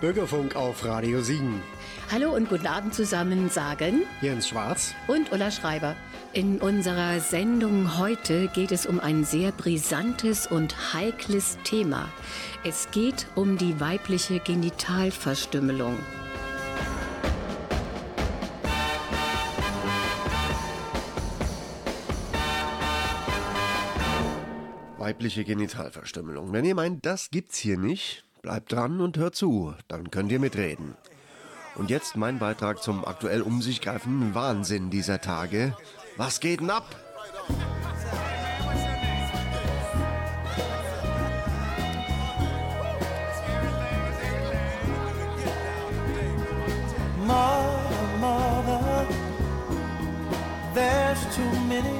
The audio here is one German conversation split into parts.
Bürgerfunk auf Radio Siegen. Hallo und guten Abend zusammen sagen Jens Schwarz und Ulla Schreiber. In unserer Sendung heute geht es um ein sehr brisantes und heikles Thema. Es geht um die weibliche Genitalverstümmelung. Weibliche Genitalverstümmelung. Wenn ihr meint, das gibt's hier nicht, bleibt dran und hört zu, dann könnt ihr mitreden. Und jetzt mein Beitrag zum aktuell um sich greifenden Wahnsinn dieser Tage. Was geht denn ab? Mother, mother, there's too many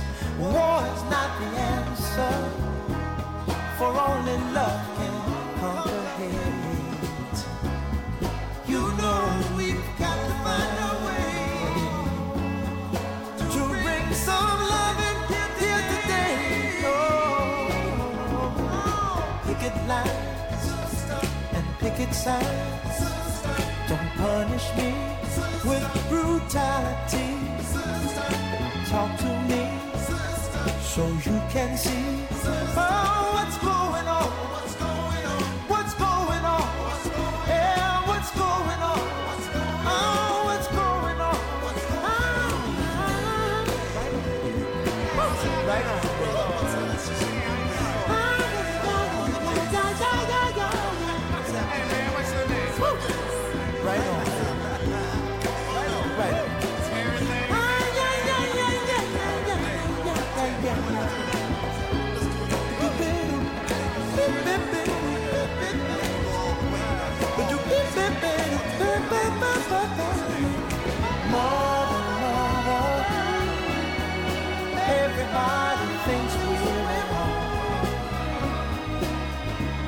war is not the answer, for only love can conquer hate. You know we've got to find a way to bring some loving here today. Oh, picket lines and picket signs. Don't punish me with brutality. So you can see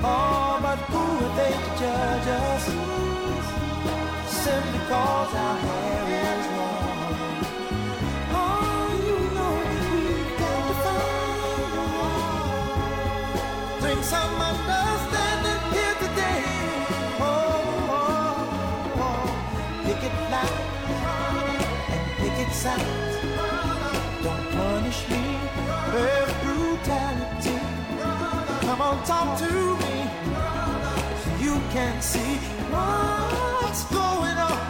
Oh, but who are they to judge us? Simply cause our hair is long. Oh, you know we've got to find some understanding here today. Oh, oh, oh. it and pick it sound. Don't punish me brutality. On, talk to me you can't see what's going on.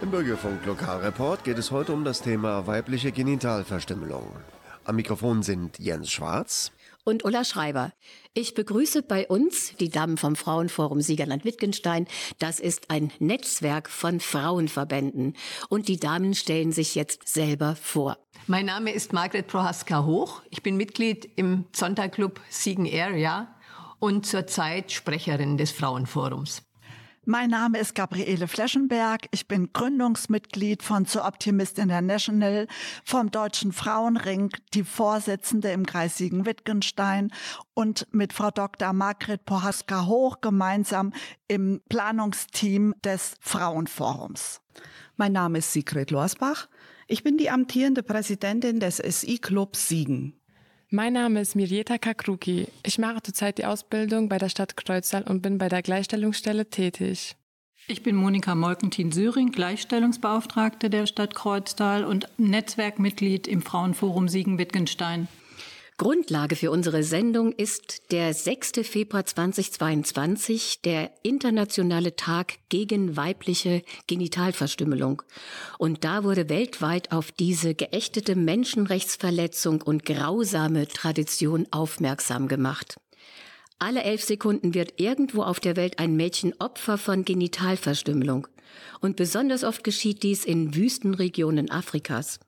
Im Bürgerfunk Lokalreport geht es heute um das Thema weibliche Genitalverstümmelung. Am Mikrofon sind Jens Schwarz und Ulla Schreiber. Ich begrüße bei uns die Damen vom Frauenforum Siegerland-Wittgenstein. Das ist ein Netzwerk von Frauenverbänden. Und die Damen stellen sich jetzt selber vor. Mein Name ist Margret Prohaska-Hoch. Ich bin Mitglied im Sonntagclub Siegen Area und zurzeit Sprecherin des Frauenforums. Mein Name ist Gabriele Fleschenberg. Ich bin Gründungsmitglied von Zu Optimist International, vom Deutschen Frauenring, die Vorsitzende im Kreis Siegen-Wittgenstein und mit Frau Dr. Margret Pohaska-Hoch gemeinsam im Planungsteam des Frauenforums. Mein Name ist Sigrid Lorsbach. Ich bin die amtierende Präsidentin des SI-Clubs Siegen. Mein Name ist Mirjeta Kakruki. Ich mache zurzeit die Ausbildung bei der Stadt Kreuztal und bin bei der Gleichstellungsstelle tätig. Ich bin Monika Molkentin-Söring, Gleichstellungsbeauftragte der Stadt Kreuztal und Netzwerkmitglied im Frauenforum Siegen-Wittgenstein. Grundlage für unsere Sendung ist der 6. Februar 2022, der internationale Tag gegen weibliche Genitalverstümmelung. Und da wurde weltweit auf diese geächtete Menschenrechtsverletzung und grausame Tradition aufmerksam gemacht. Alle elf Sekunden wird irgendwo auf der Welt ein Mädchen Opfer von Genitalverstümmelung. Und besonders oft geschieht dies in Wüstenregionen Afrikas.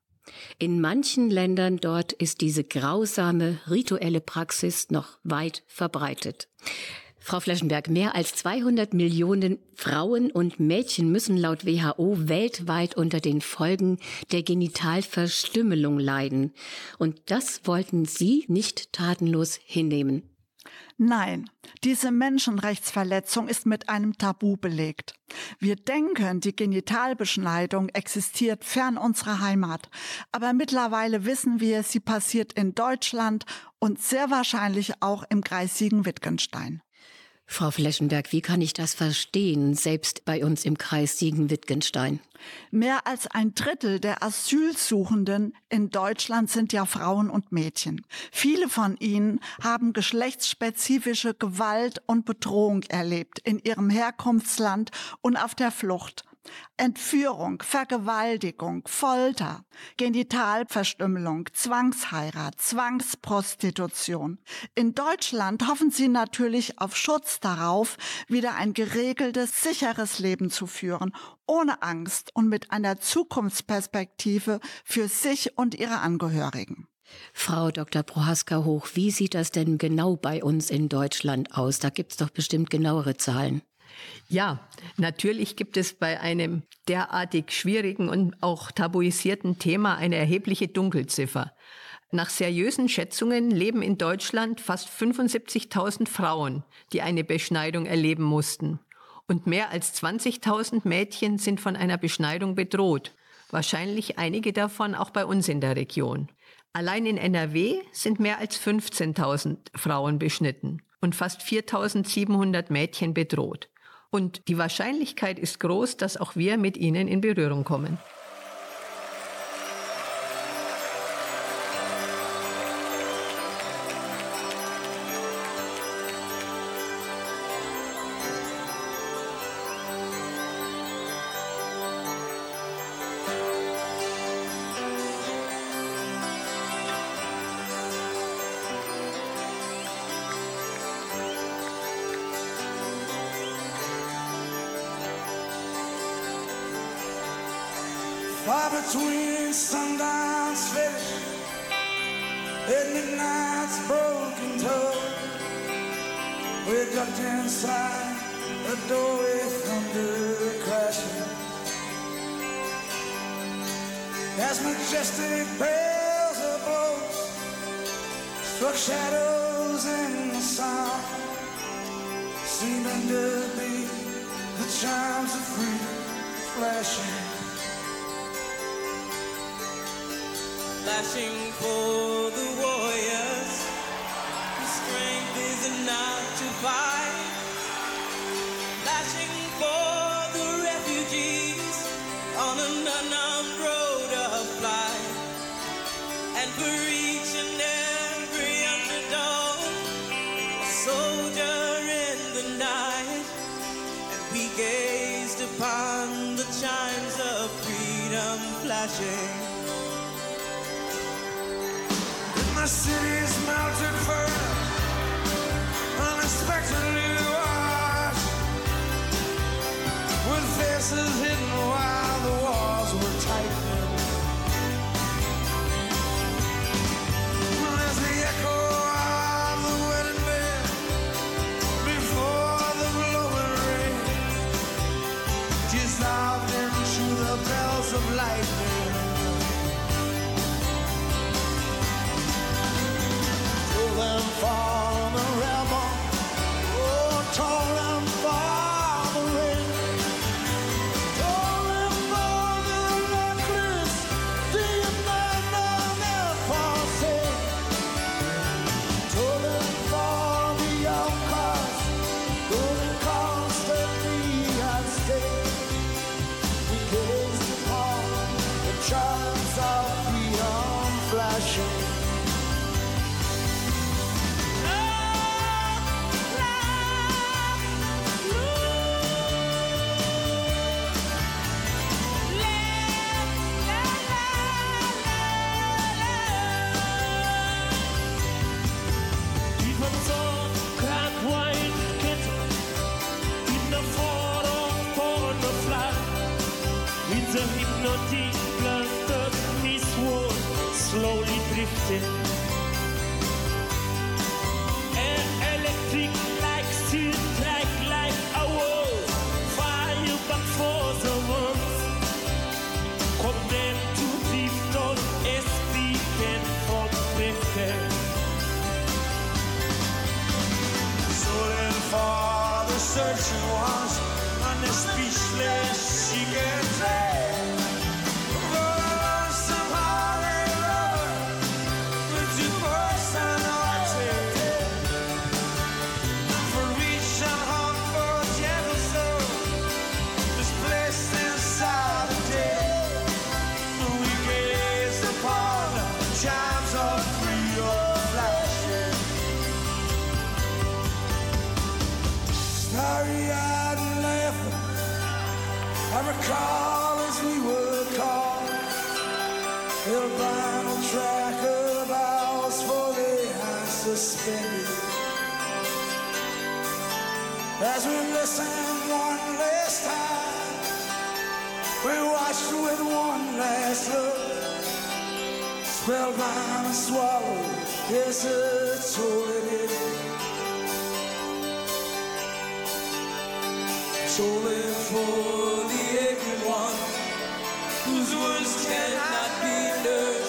In manchen Ländern dort ist diese grausame rituelle Praxis noch weit verbreitet. Frau Fleschenberg, mehr als 200 Millionen Frauen und Mädchen müssen laut WHO weltweit unter den Folgen der Genitalverstümmelung leiden. Und das wollten Sie nicht tatenlos hinnehmen. Nein, diese Menschenrechtsverletzung ist mit einem Tabu belegt. Wir denken, die Genitalbeschneidung existiert fern unserer Heimat, aber mittlerweile wissen wir, sie passiert in Deutschland und sehr wahrscheinlich auch im Kreis Siegen-Wittgenstein. Frau Fleschenberg, wie kann ich das verstehen, selbst bei uns im Kreis Siegen-Wittgenstein? Mehr als ein Drittel der Asylsuchenden in Deutschland sind ja Frauen und Mädchen. Viele von ihnen haben geschlechtsspezifische Gewalt und Bedrohung erlebt in ihrem Herkunftsland und auf der Flucht. Entführung, Vergewaltigung, Folter, Genitalverstümmelung, Zwangsheirat, Zwangsprostitution. In Deutschland hoffen sie natürlich auf Schutz darauf, wieder ein geregeltes, sicheres Leben zu führen, ohne Angst und mit einer Zukunftsperspektive für sich und ihre Angehörigen. Frau Dr. Prohaska Hoch, wie sieht das denn genau bei uns in Deutschland aus? Da gibt's doch bestimmt genauere Zahlen. Ja, natürlich gibt es bei einem derartig schwierigen und auch tabuisierten Thema eine erhebliche Dunkelziffer. Nach seriösen Schätzungen leben in Deutschland fast 75.000 Frauen, die eine Beschneidung erleben mussten. Und mehr als 20.000 Mädchen sind von einer Beschneidung bedroht. Wahrscheinlich einige davon auch bei uns in der Region. Allein in NRW sind mehr als 15.000 Frauen beschnitten und fast 4.700 Mädchen bedroht. Und die Wahrscheinlichkeit ist groß, dass auch wir mit ihnen in Berührung kommen. Far between sundown's fish and midnight's broken toe. We're ducked inside a doorway thunder crashing. As majestic bells of boats struck shadows in the sun, seeming to be the chimes of freedom flashing. Flashing for the warriors. The strength is enough to fight. Flashing for the refugees on an unknown road of flight. And for each and every underdog, a soldier in the night. And we gazed upon the chimes of freedom flashing. Faces hidden Starry-eyed and laughing, I recall as we were caught, by a track of ours for the high suspended. As we listened one last time, we watched with one last look, spellbound and swallowed, hesitated. Tolling for the aching whose wounds cannot be nursed.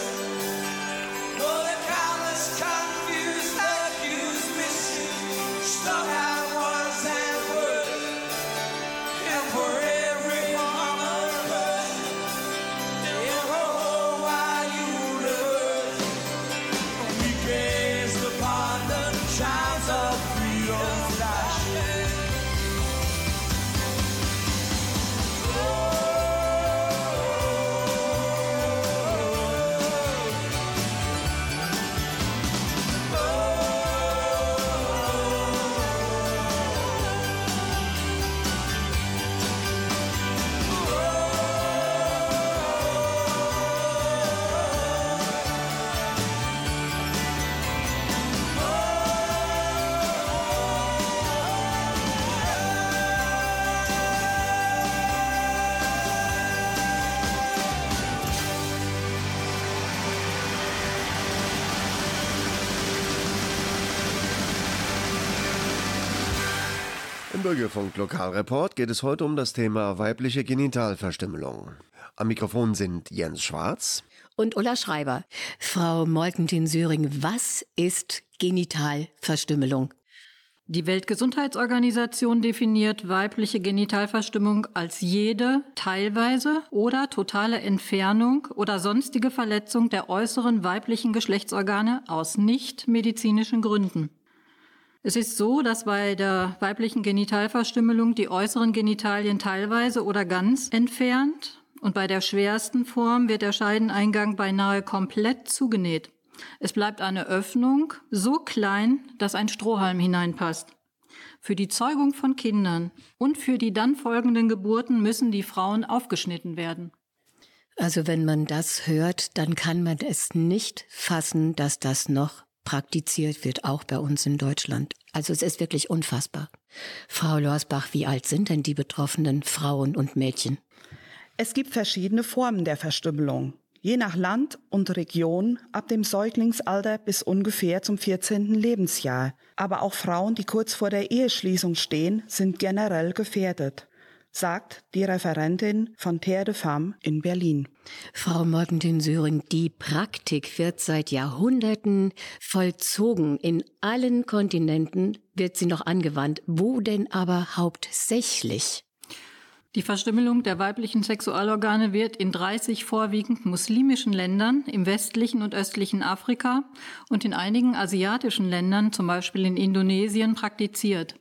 Bürgerfunk Lokalreport geht es heute um das Thema weibliche Genitalverstümmelung. Am Mikrofon sind Jens Schwarz. Und Ulla Schreiber. Frau Molkentin-Söring, was ist Genitalverstümmelung? Die Weltgesundheitsorganisation definiert weibliche Genitalverstimmung als jede teilweise oder totale Entfernung oder sonstige Verletzung der äußeren weiblichen Geschlechtsorgane aus nichtmedizinischen Gründen. Es ist so, dass bei der weiblichen Genitalverstümmelung die äußeren Genitalien teilweise oder ganz entfernt und bei der schwersten Form wird der Scheideneingang beinahe komplett zugenäht. Es bleibt eine Öffnung so klein, dass ein Strohhalm hineinpasst. Für die Zeugung von Kindern und für die dann folgenden Geburten müssen die Frauen aufgeschnitten werden. Also wenn man das hört, dann kann man es nicht fassen, dass das noch praktiziert wird, auch bei uns in Deutschland. Also es ist wirklich unfassbar. Frau Lorsbach, wie alt sind denn die betroffenen Frauen und Mädchen? Es gibt verschiedene Formen der Verstümmelung. Je nach Land und Region ab dem Säuglingsalter bis ungefähr zum 14. Lebensjahr. Aber auch Frauen, die kurz vor der Eheschließung stehen, sind generell gefährdet, sagt die Referentin von Terre de Femme in Berlin. Frau Morgentin-Söring, die Praktik wird seit Jahrhunderten vollzogen. In allen Kontinenten wird sie noch angewandt. Wo denn aber hauptsächlich? Die Verstümmelung der weiblichen Sexualorgane wird in 30 vorwiegend muslimischen Ländern im westlichen und östlichen Afrika und in einigen asiatischen Ländern, zum Beispiel in Indonesien, praktiziert.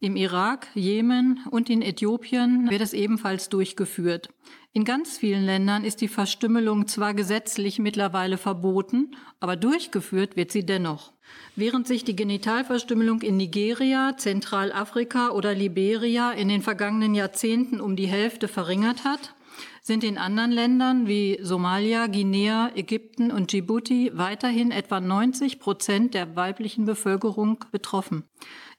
Im Irak, Jemen und in Äthiopien wird es ebenfalls durchgeführt. In ganz vielen Ländern ist die Verstümmelung zwar gesetzlich mittlerweile verboten, aber durchgeführt wird sie dennoch. Während sich die Genitalverstümmelung in Nigeria, Zentralafrika oder Liberia in den vergangenen Jahrzehnten um die Hälfte verringert hat, sind in anderen Ländern wie Somalia, Guinea, Ägypten und Djibouti weiterhin etwa 90 Prozent der weiblichen Bevölkerung betroffen.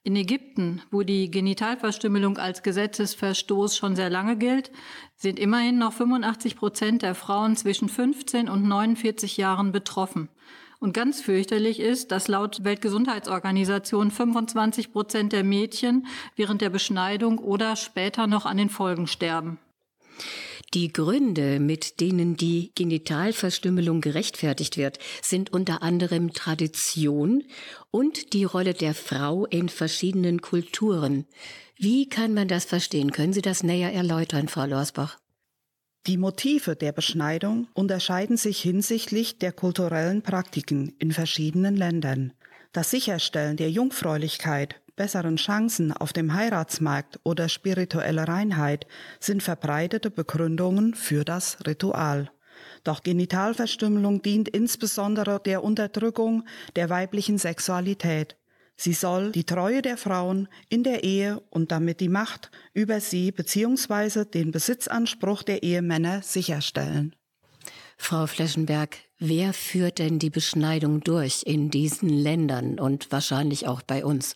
In Ägypten, wo die Genitalverstümmelung als Gesetzesverstoß schon sehr lange gilt, sind immerhin noch 85 Prozent der Frauen zwischen 15 und 49 Jahren betroffen. Und ganz fürchterlich ist, dass laut Weltgesundheitsorganisation 25 Prozent der Mädchen während der Beschneidung oder später noch an den Folgen sterben. Die Gründe, mit denen die Genitalverstümmelung gerechtfertigt wird, sind unter anderem Tradition und die Rolle der Frau in verschiedenen Kulturen. Wie kann man das verstehen? Können Sie das näher erläutern, Frau Lorsbach? Die Motive der Beschneidung unterscheiden sich hinsichtlich der kulturellen Praktiken in verschiedenen Ländern. Das Sicherstellen der Jungfräulichkeit, besseren Chancen auf dem Heiratsmarkt oder spirituelle Reinheit sind verbreitete Begründungen für das Ritual. Doch Genitalverstümmelung dient insbesondere der Unterdrückung der weiblichen Sexualität. Sie soll die Treue der Frauen in der Ehe und damit die Macht über sie bzw. den Besitzanspruch der Ehemänner sicherstellen. Frau Fleschenberg, wer führt denn die Beschneidung durch in diesen Ländern und wahrscheinlich auch bei uns?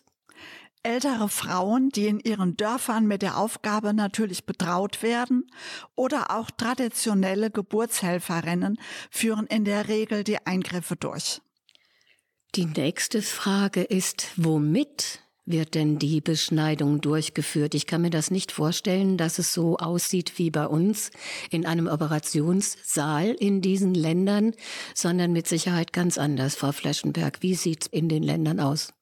Ältere Frauen, die in ihren Dörfern mit der Aufgabe natürlich betraut werden, oder auch traditionelle Geburtshelferinnen führen in der Regel die Eingriffe durch. Die nächste Frage ist, womit wird denn die Beschneidung durchgeführt? Ich kann mir das nicht vorstellen, dass es so aussieht wie bei uns in einem Operationssaal in diesen Ländern, sondern mit Sicherheit ganz anders, Frau Fleschenberg. Wie sieht's in den Ländern aus?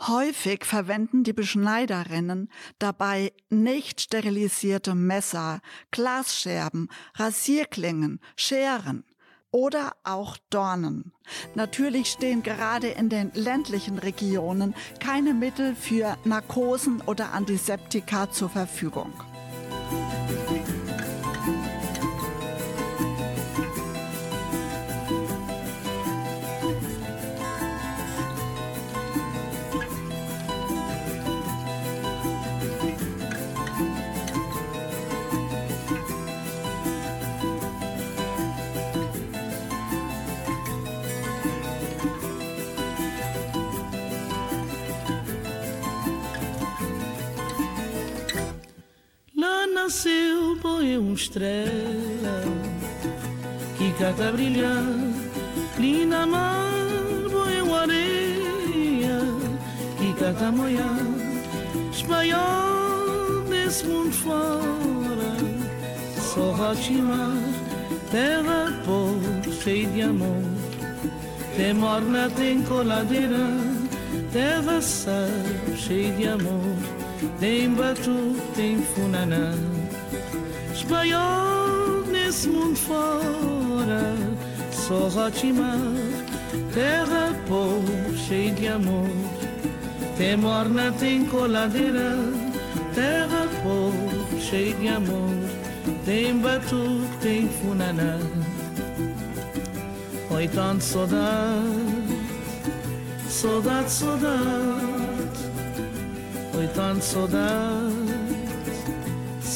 Häufig verwenden die Beschneiderinnen dabei nicht sterilisierte Messer, Glasscherben, Rasierklingen, Scheren oder auch Dornen. Natürlich stehen gerade in den ländlichen Regionen keine Mittel für Narkosen oder Antiseptika zur Verfügung. Nasceu, põe uma estrela que cata brilhar. Linda mar, põe uma areia que cata moiar. Espanhol desse mundo fora, só Rotimar, terra pobre, cheia de amor. Tem morna, tem coladeira, terra sal, cheia de amor. Tem batu, tem funaná Espanhol nesse mundo fora. Só Rotimar Terra pobre, cheia de amor. Tem morna, tem coladeira Terra pobre, cheia de amor. Tem batu, tem funaná. Oi, tanto saudade Saudade, saudade. Oi, tanta saudade,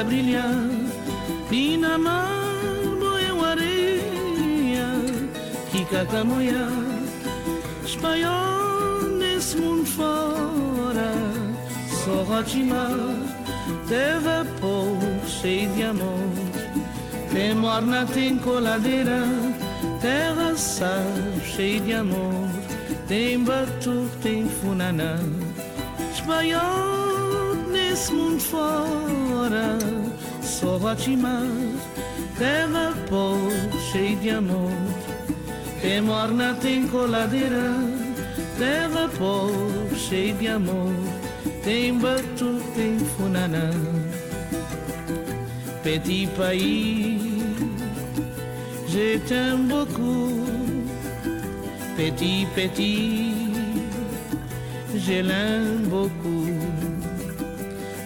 A. E mar morreu areia que cata a moiar. Espanhol nesse mundo fora, só Rotimar, terra pobre, cheia de amor. Tem morna, tem coladeira, terra sal, cheia de amor. Tem batu, tem funaná Espanhol nesse mundo fora Só Rotimar Terra pobre, cheia de amor. Tem morna, tem coladeira Terra pobre, cheia de amor. Tem batu, tem funaná Petit pays Je t'aime beaucoup. Petit, petit, je l'aime beaucoup.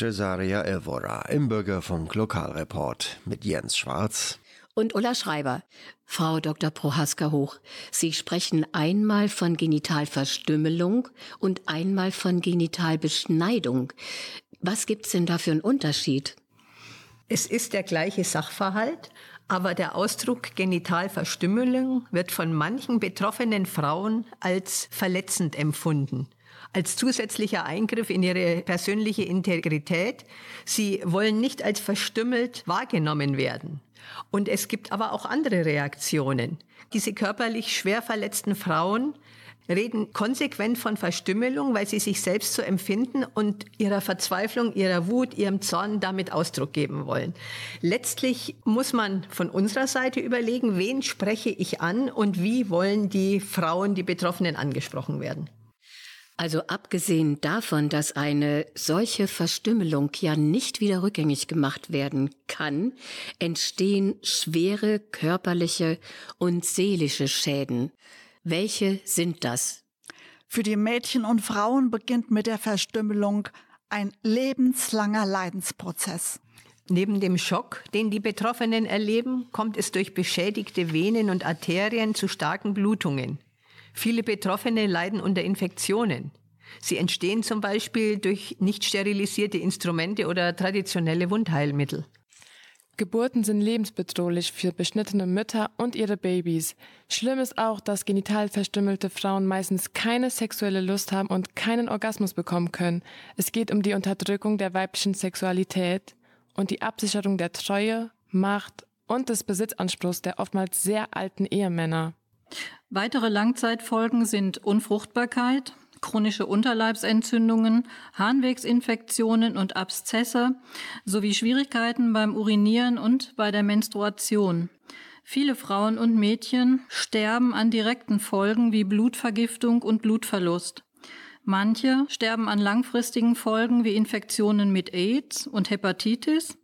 Cesaria Evora im Bürgerfunk Lokalreport mit Jens Schwarz. Und Ulla Schreiber. Frau Dr. Prohaska Hoch, Sie sprechen einmal von Genitalverstümmelung und einmal von Genitalbeschneidung. Was gibt's denn da für einen Unterschied? Es ist der gleiche Sachverhalt, aber der Ausdruck Genitalverstümmelung wird von manchen betroffenen Frauen als verletzend empfunden als zusätzlicher Eingriff in ihre persönliche Integrität. Sie wollen nicht als verstümmelt wahrgenommen werden. Und es gibt aber auch andere Reaktionen. Diese körperlich schwer verletzten Frauen reden konsequent von Verstümmelung, weil sie sich selbst so empfinden und ihrer Verzweiflung, ihrer Wut, ihrem Zorn damit Ausdruck geben wollen. Letztlich muss man von unserer Seite überlegen, wen spreche ich an und wie wollen die Frauen, die Betroffenen angesprochen werden. Also abgesehen davon, dass eine solche Verstümmelung ja nicht wieder rückgängig gemacht werden kann, entstehen schwere körperliche und seelische Schäden. Welche sind das? Für die Mädchen und Frauen beginnt mit der Verstümmelung ein lebenslanger Leidensprozess. Neben dem Schock, den die Betroffenen erleben, kommt es durch beschädigte Venen und Arterien zu starken Blutungen. Viele Betroffene leiden unter Infektionen. Sie entstehen zum Beispiel durch nicht sterilisierte Instrumente oder traditionelle Wundheilmittel. Geburten sind lebensbedrohlich für beschnittene Mütter und ihre Babys. Schlimm ist auch, dass genital verstümmelte Frauen meistens keine sexuelle Lust haben und keinen Orgasmus bekommen können. Es geht um die Unterdrückung der weiblichen Sexualität und die Absicherung der Treue, Macht und des Besitzanspruchs der oftmals sehr alten Ehemänner. Weitere Langzeitfolgen sind Unfruchtbarkeit, chronische Unterleibsentzündungen, Harnwegsinfektionen und Abszesse sowie Schwierigkeiten beim Urinieren und bei der Menstruation. Viele Frauen und Mädchen sterben an direkten Folgen wie Blutvergiftung und Blutverlust. Manche sterben an langfristigen Folgen wie Infektionen mit AIDS und Hepatitis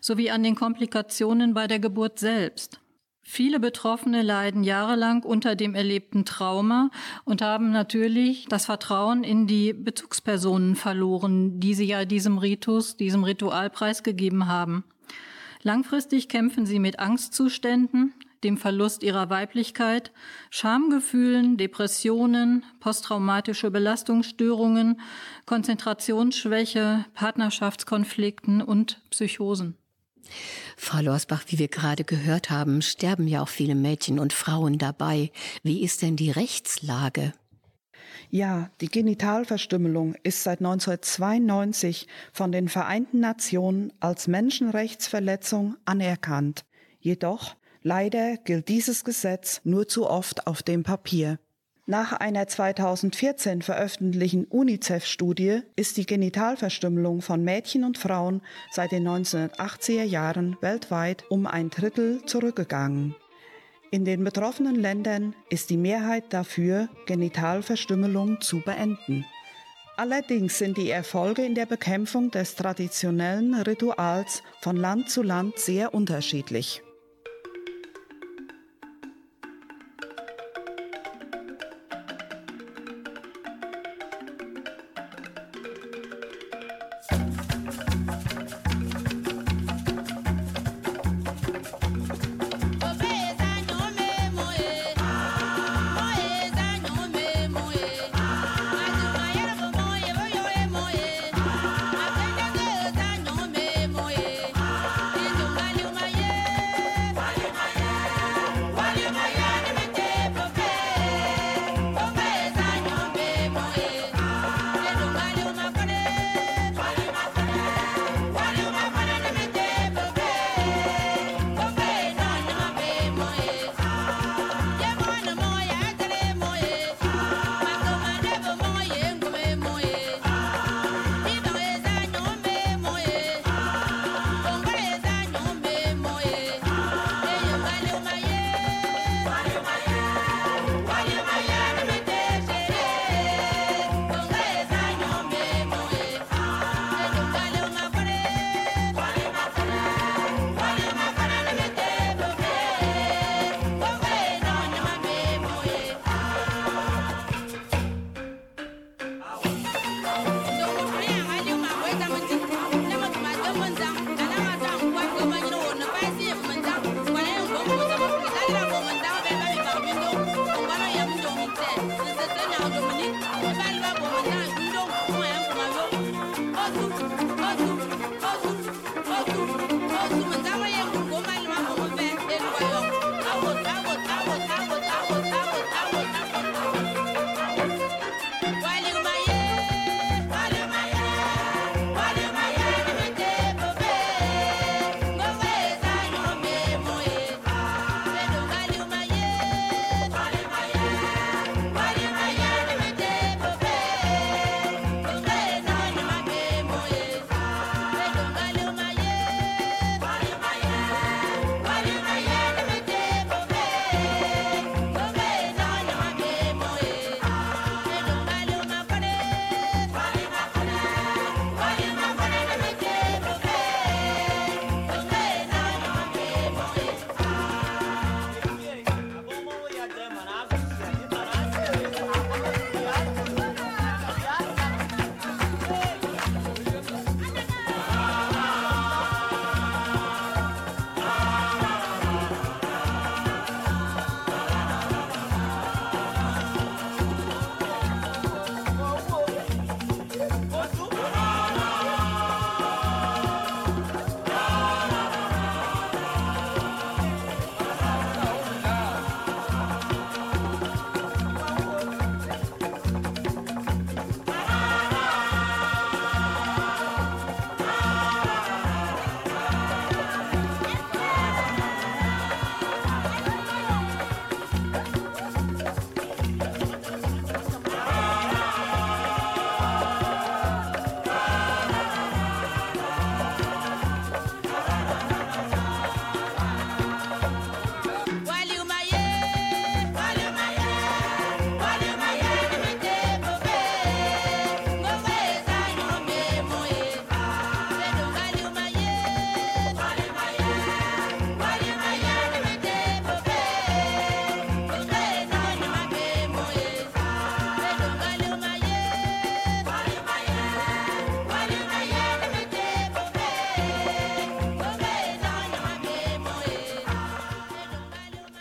sowie an den Komplikationen bei der Geburt selbst. Viele Betroffene leiden jahrelang unter dem erlebten Trauma und haben natürlich das Vertrauen in die Bezugspersonen verloren, die sie ja diesem Ritus, diesem Ritual preisgegeben haben. Langfristig kämpfen sie mit Angstzuständen, dem Verlust ihrer Weiblichkeit, Schamgefühlen, Depressionen, posttraumatische Belastungsstörungen, Konzentrationsschwäche, Partnerschaftskonflikten und Psychosen. Frau Lorsbach, wie wir gerade gehört haben, sterben ja auch viele Mädchen und Frauen dabei. Wie ist denn die Rechtslage? Ja, die Genitalverstümmelung ist seit 1992 von den Vereinten Nationen als Menschenrechtsverletzung anerkannt. Jedoch, leider gilt dieses Gesetz nur zu oft auf dem Papier. Nach einer 2014 veröffentlichten UNICEF-Studie ist die Genitalverstümmelung von Mädchen und Frauen seit den 1980er Jahren weltweit um ein Drittel zurückgegangen. In den betroffenen Ländern ist die Mehrheit dafür, Genitalverstümmelung zu beenden. Allerdings sind die Erfolge in der Bekämpfung des traditionellen Rituals von Land zu Land sehr unterschiedlich.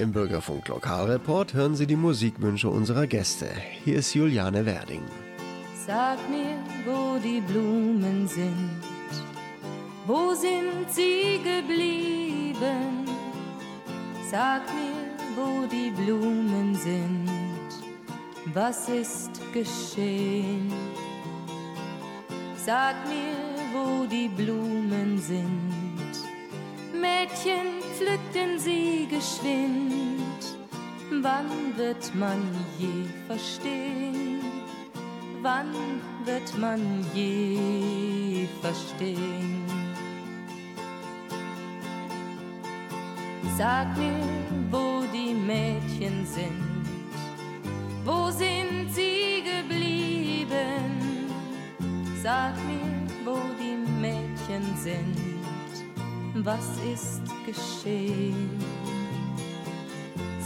Im Bürgerfunk Lokalreport hören Sie die Musikwünsche unserer Gäste. Hier ist Juliane Werding. Sag mir, wo die Blumen sind. Wo sind sie geblieben? Sag mir, wo die Blumen sind. Was ist geschehen? Sag mir, wo die Blumen sind. Mädchen pflückten sie geschwind. Wann wird man je verstehen? Wann wird man je verstehen? Sag mir, wo die Mädchen sind. Wo sind sie geblieben? Sag mir, wo die Mädchen sind. Was ist geschehen?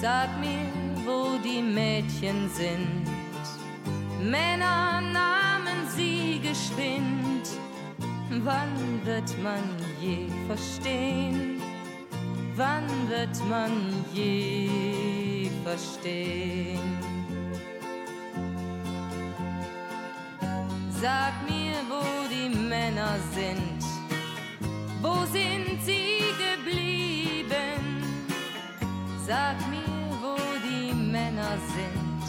Sag mir, wo die Mädchen sind. Männer nahmen sie geschwind. Wann wird man je verstehen? Wann wird man je verstehen? Sag mir, wo die Männer sind. Wo sind sie geblieben? Sag mir, wo die Männer sind.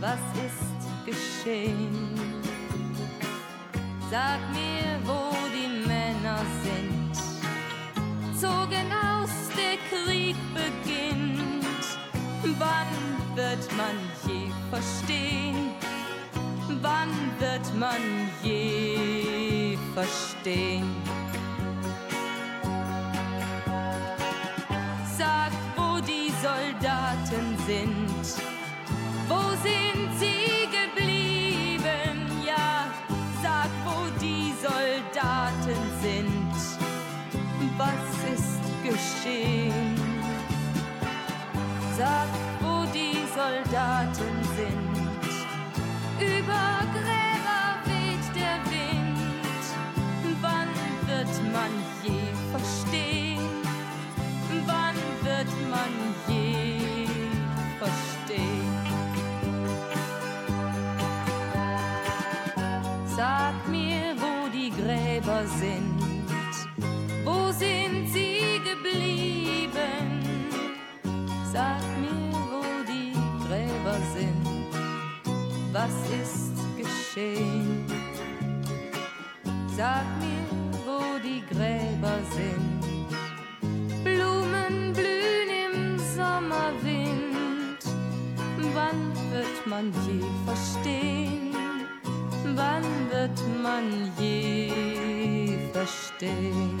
Was ist geschehen? Sag mir, wo die Männer sind. Zogen aus, der Krieg beginnt. Wann wird man je verstehen? Wann wird man je verstehen? Geschehen? Sag, wo die Soldaten sind. Über Gräber weht der Wind. Wann wird man je verstehen? Wann wird man je verstehen? Sag mir, wo die Gräber sind. Sag mir, wo die Gräber sind. Was ist geschehen? Sag mir, wo die Gräber sind. Blumen blühen im Sommerwind. Wann wird man je verstehen? Wann wird man je verstehen?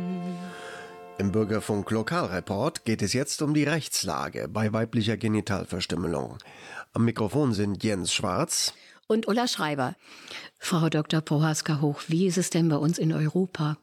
Im Bürgerfunk Lokalreport geht es jetzt um die Rechtslage bei weiblicher Genitalverstümmelung. Am Mikrofon sind Jens Schwarz und Ulla Schreiber. Frau Dr. Prohaska-Hoch, wie ist es denn bei uns in Europa?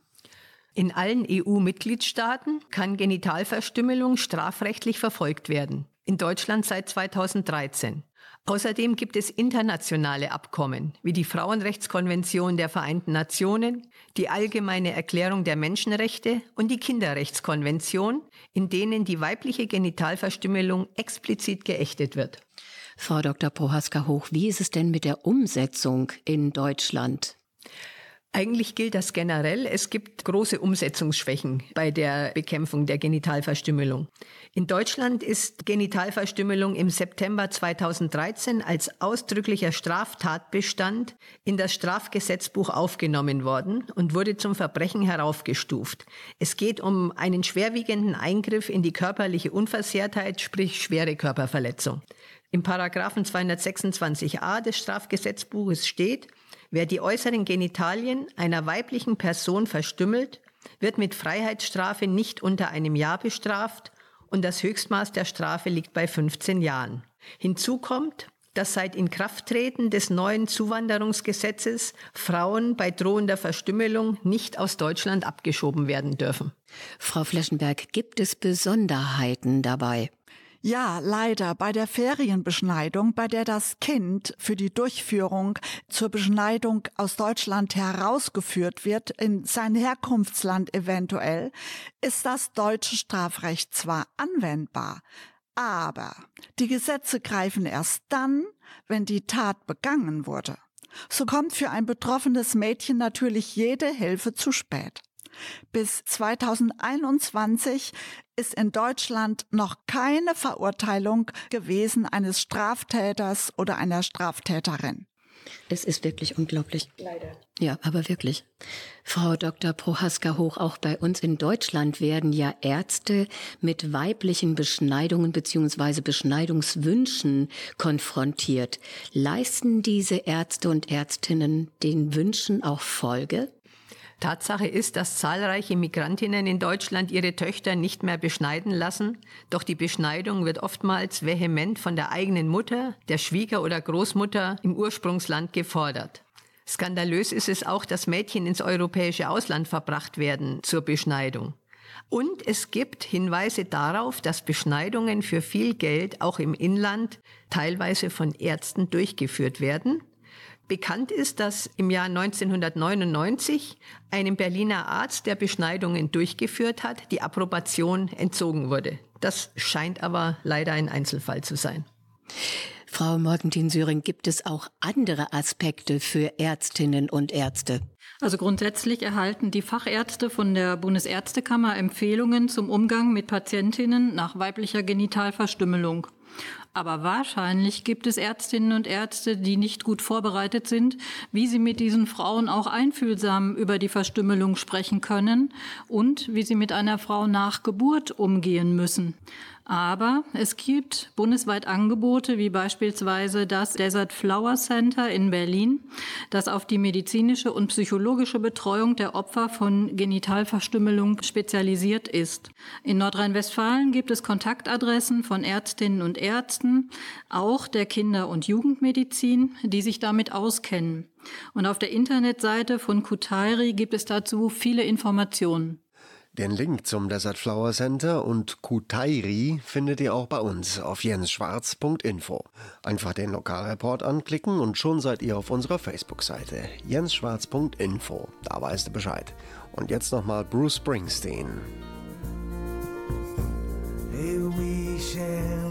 In allen EU-Mitgliedstaaten kann Genitalverstümmelung strafrechtlich verfolgt werden. In Deutschland seit 2013. Außerdem gibt es internationale Abkommen wie die Frauenrechtskonvention der Vereinten Nationen, die Allgemeine Erklärung der Menschenrechte und die Kinderrechtskonvention, in denen die weibliche Genitalverstümmelung explizit geächtet wird. Frau Dr. Prohaska-Hoch, wie ist es denn mit der Umsetzung in Deutschland? Eigentlich gilt das generell. Es gibt große Umsetzungsschwächen bei der Bekämpfung der Genitalverstümmelung. In Deutschland ist Genitalverstümmelung im September 2013 als ausdrücklicher Straftatbestand in das Strafgesetzbuch aufgenommen worden und wurde zum Verbrechen heraufgestuft. Es geht um einen schwerwiegenden Eingriff in die körperliche Unversehrtheit, sprich schwere Körperverletzung. Im Paragraphen 226a des Strafgesetzbuches steht, wer die äußeren Genitalien einer weiblichen Person verstümmelt, wird mit Freiheitsstrafe nicht unter einem Jahr bestraft und das Höchstmaß der Strafe liegt bei 15 Jahren. Hinzu kommt, dass seit Inkrafttreten des neuen Zuwanderungsgesetzes Frauen bei drohender Verstümmelung nicht aus Deutschland abgeschoben werden dürfen. Frau Fleschenberg, gibt es Besonderheiten dabei? Ja, leider bei der Ferienbeschneidung, bei der das Kind für die Durchführung zur Beschneidung aus Deutschland herausgeführt wird, in sein Herkunftsland eventuell, ist das deutsche Strafrecht zwar anwendbar, aber die Gesetze greifen erst dann, wenn die Tat begangen wurde. So kommt für ein betroffenes Mädchen natürlich jede Hilfe zu spät. Bis 2021 ist in Deutschland noch keine Verurteilung gewesen eines Straftäters oder einer Straftäterin. Es ist wirklich unglaublich. Leider. Ja, aber wirklich. Frau Dr. Prohaska Hoch, auch bei uns in Deutschland werden ja Ärzte mit weiblichen Beschneidungen bzw. Beschneidungswünschen konfrontiert. Leisten diese Ärzte und Ärztinnen den Wünschen auch Folge? Tatsache ist, dass zahlreiche Migrantinnen in Deutschland ihre Töchter nicht mehr beschneiden lassen, doch die Beschneidung wird oftmals vehement von der eigenen Mutter, der Schwieger- oder Großmutter im Ursprungsland gefordert. Skandalös ist es auch, dass Mädchen ins europäische Ausland verbracht werden zur Beschneidung. Und es gibt Hinweise darauf, dass Beschneidungen für viel Geld auch im Inland teilweise von Ärzten durchgeführt werden. Bekannt ist, dass im Jahr 1999 einem Berliner Arzt, der Beschneidungen durchgeführt hat, die Approbation entzogen wurde. Das scheint aber leider ein Einzelfall zu sein. Frau Morgentin-Syring, gibt es auch andere Aspekte für Ärztinnen und Ärzte? Also grundsätzlich erhalten die Fachärzte von der Bundesärztekammer Empfehlungen zum Umgang mit Patientinnen nach weiblicher Genitalverstümmelung. Aber wahrscheinlich gibt es Ärztinnen und Ärzte, die nicht gut vorbereitet sind, wie sie mit diesen Frauen auch einfühlsam über die Verstümmelung sprechen können und wie sie mit einer Frau nach Geburt umgehen müssen. Aber es gibt bundesweit Angebote, wie beispielsweise das Desert Flower Center in Berlin, das auf die medizinische und psychologische Betreuung der Opfer von Genitalverstümmelung spezialisiert ist. In Nordrhein-Westfalen gibt es Kontaktadressen von Ärztinnen und Ärzten, auch der Kinder- und Jugendmedizin, die sich damit auskennen. Und auf der Internetseite von Kutairi gibt es dazu viele Informationen. Den Link zum Desert Flower Center und Kutairi findet ihr auch bei uns auf jensschwarz.info. Einfach den Lokalreport anklicken und schon seid ihr auf unserer Facebook-Seite jensschwarz.info. Da weißt du Bescheid. Und jetzt nochmal Bruce Springsteen. Hey,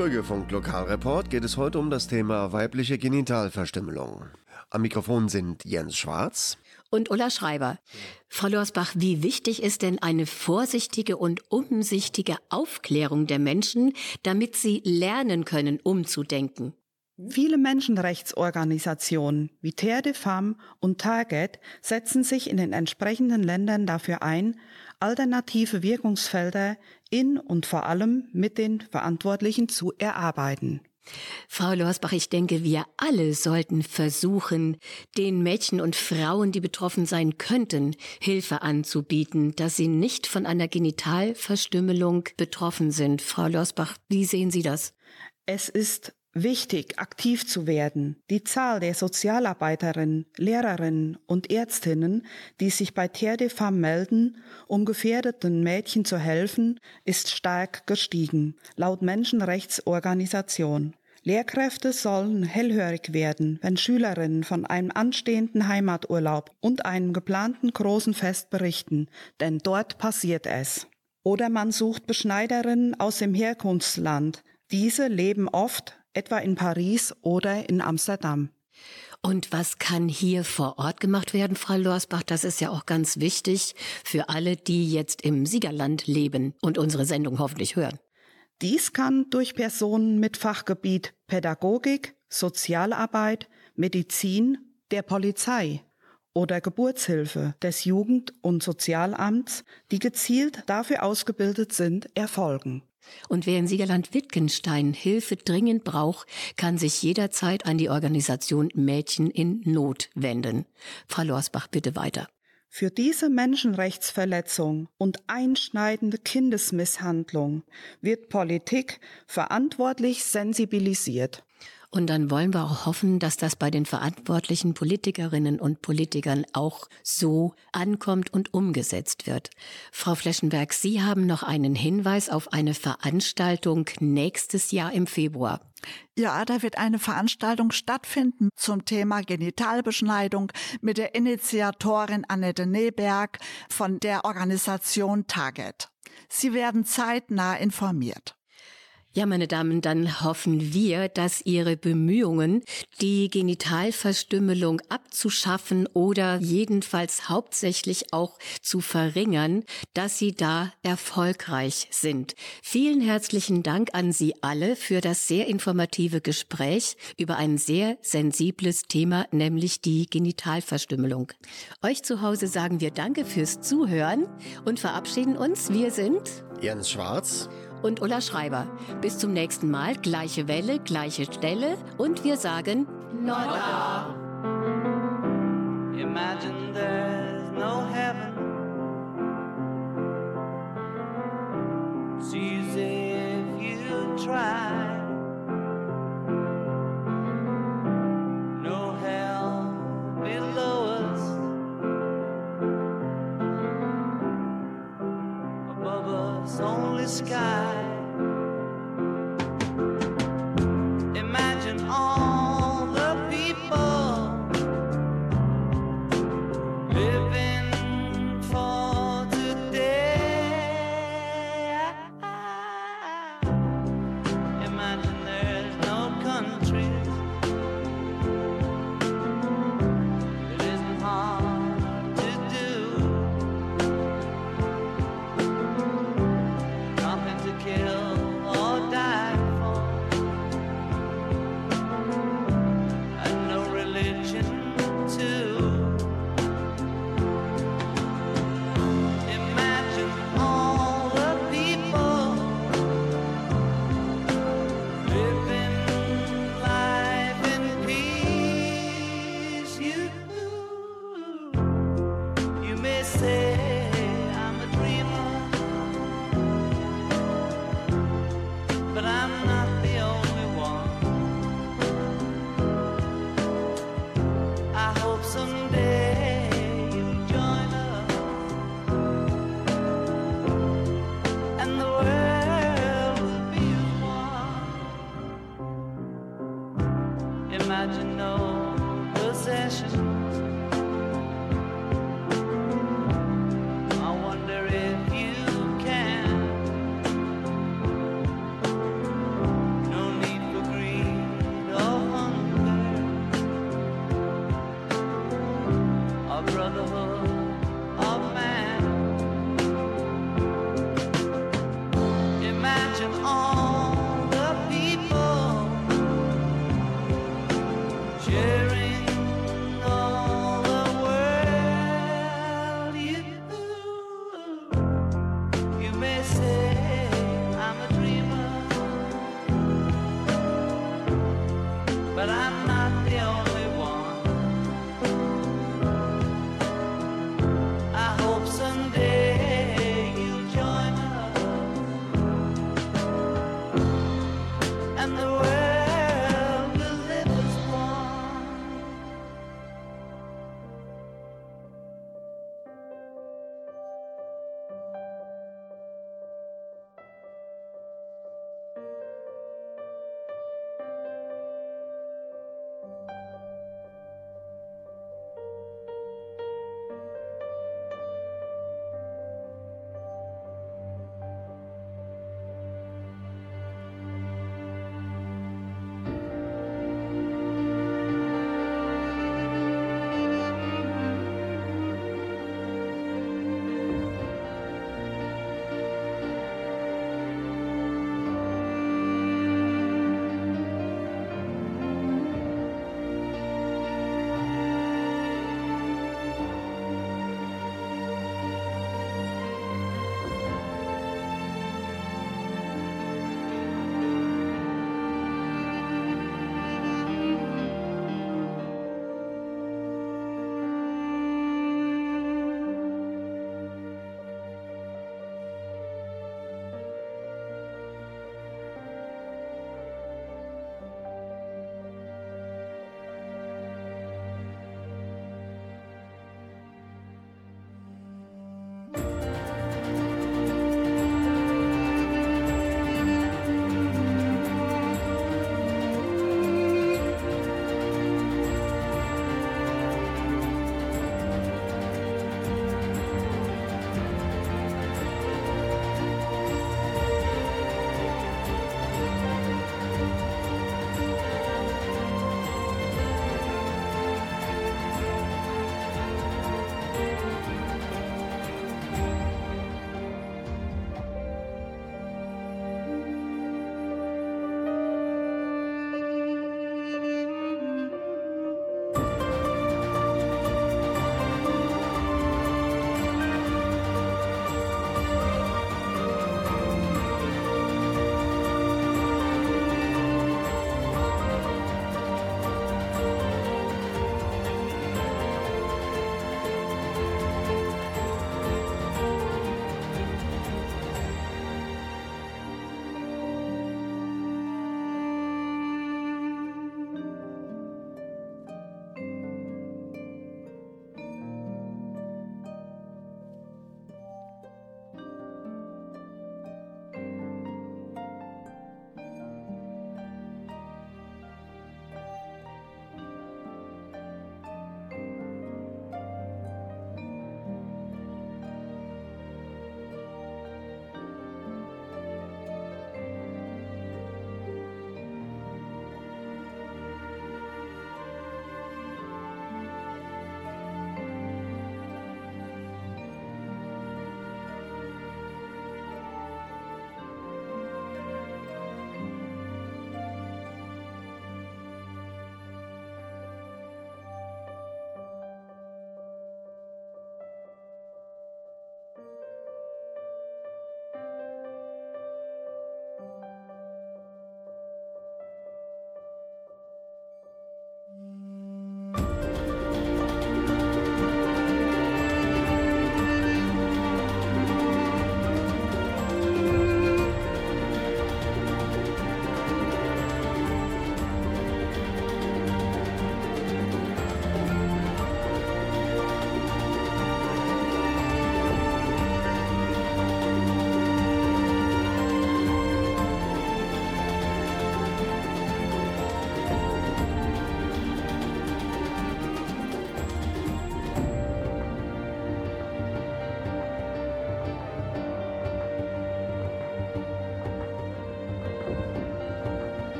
Im Bürgerfunk Lokalreport geht es heute um das Thema weibliche Genitalverstümmelung. Am Mikrofon sind Jens Schwarz. Und Ulla Schreiber. Frau Lorsbach, wie wichtig ist denn eine vorsichtige und umsichtige Aufklärung der Menschen, damit sie lernen können, umzudenken? Viele Menschenrechtsorganisationen wie Terre de Femme und Target setzen sich in den entsprechenden Ländern dafür ein, alternative Wirkungsfelder in und vor allem mit den Verantwortlichen zu erarbeiten. Frau Lorsbach, ich denke, wir alle sollten versuchen, den Mädchen und Frauen, die betroffen sein könnten, Hilfe anzubieten, dass sie nicht von einer Genitalverstümmelung betroffen sind. Frau Lorsbach, wie sehen Sie das? Es ist wichtig, aktiv zu werden. Die Zahl der Sozialarbeiterinnen, Lehrerinnen und Ärztinnen, die sich bei Terre de Femme melden, um gefährdeten Mädchen zu helfen, ist stark gestiegen, laut Menschenrechtsorganisation. Lehrkräfte sollen hellhörig werden, wenn Schülerinnen von einem anstehenden Heimaturlaub und einem geplanten großen Fest berichten, denn dort passiert es. Oder man sucht Beschneiderinnen aus dem Herkunftsland. Diese leben oft etwa in Paris oder in Amsterdam. Und was kann hier vor Ort gemacht werden, Frau Lorsbach? Das ist ja auch ganz wichtig für alle, die jetzt im Siegerland leben und unsere Sendung hoffentlich hören. Dies kann durch Personen mit Fachgebiet Pädagogik, Sozialarbeit, Medizin, der Polizei oder Geburtshilfe des Jugend- und Sozialamts, die gezielt dafür ausgebildet sind, erfolgen. Und wer in Siegerland Wittgenstein Hilfe dringend braucht, kann sich jederzeit an die Organisation Mädchen in Not wenden. Frau Lorsbach, bitte weiter. Für diese Menschenrechtsverletzung und einschneidende Kindesmisshandlung wird Politik verantwortlich sensibilisiert. Und dann wollen wir auch hoffen, dass das bei den verantwortlichen Politikerinnen und Politikern auch so ankommt und umgesetzt wird. Frau Fleschenberg, Sie haben noch einen Hinweis auf eine Veranstaltung nächstes Jahr im Februar. Ja, da wird eine Veranstaltung stattfinden zum Thema Genitalbeschneidung mit der Initiatorin Annette Neberg von der Organisation Target. Sie werden zeitnah informiert. Ja, meine Damen, dann hoffen wir, dass Ihre Bemühungen, die Genitalverstümmelung abzuschaffen oder jedenfalls hauptsächlich auch zu verringern, dass Sie da erfolgreich sind. Vielen herzlichen Dank an Sie alle für das sehr informative Gespräch über ein sehr sensibles Thema, nämlich die Genitalverstümmelung. Euch zu Hause sagen wir Danke fürs Zuhören und verabschieden uns. Wir sind Jens Schwarz und Ulla Schreiber. Bis zum nächsten Mal, gleiche Welle, gleiche Stelle und wir sagen Nodda. Imagine there's no heaven. It's easy if you try. Only sky.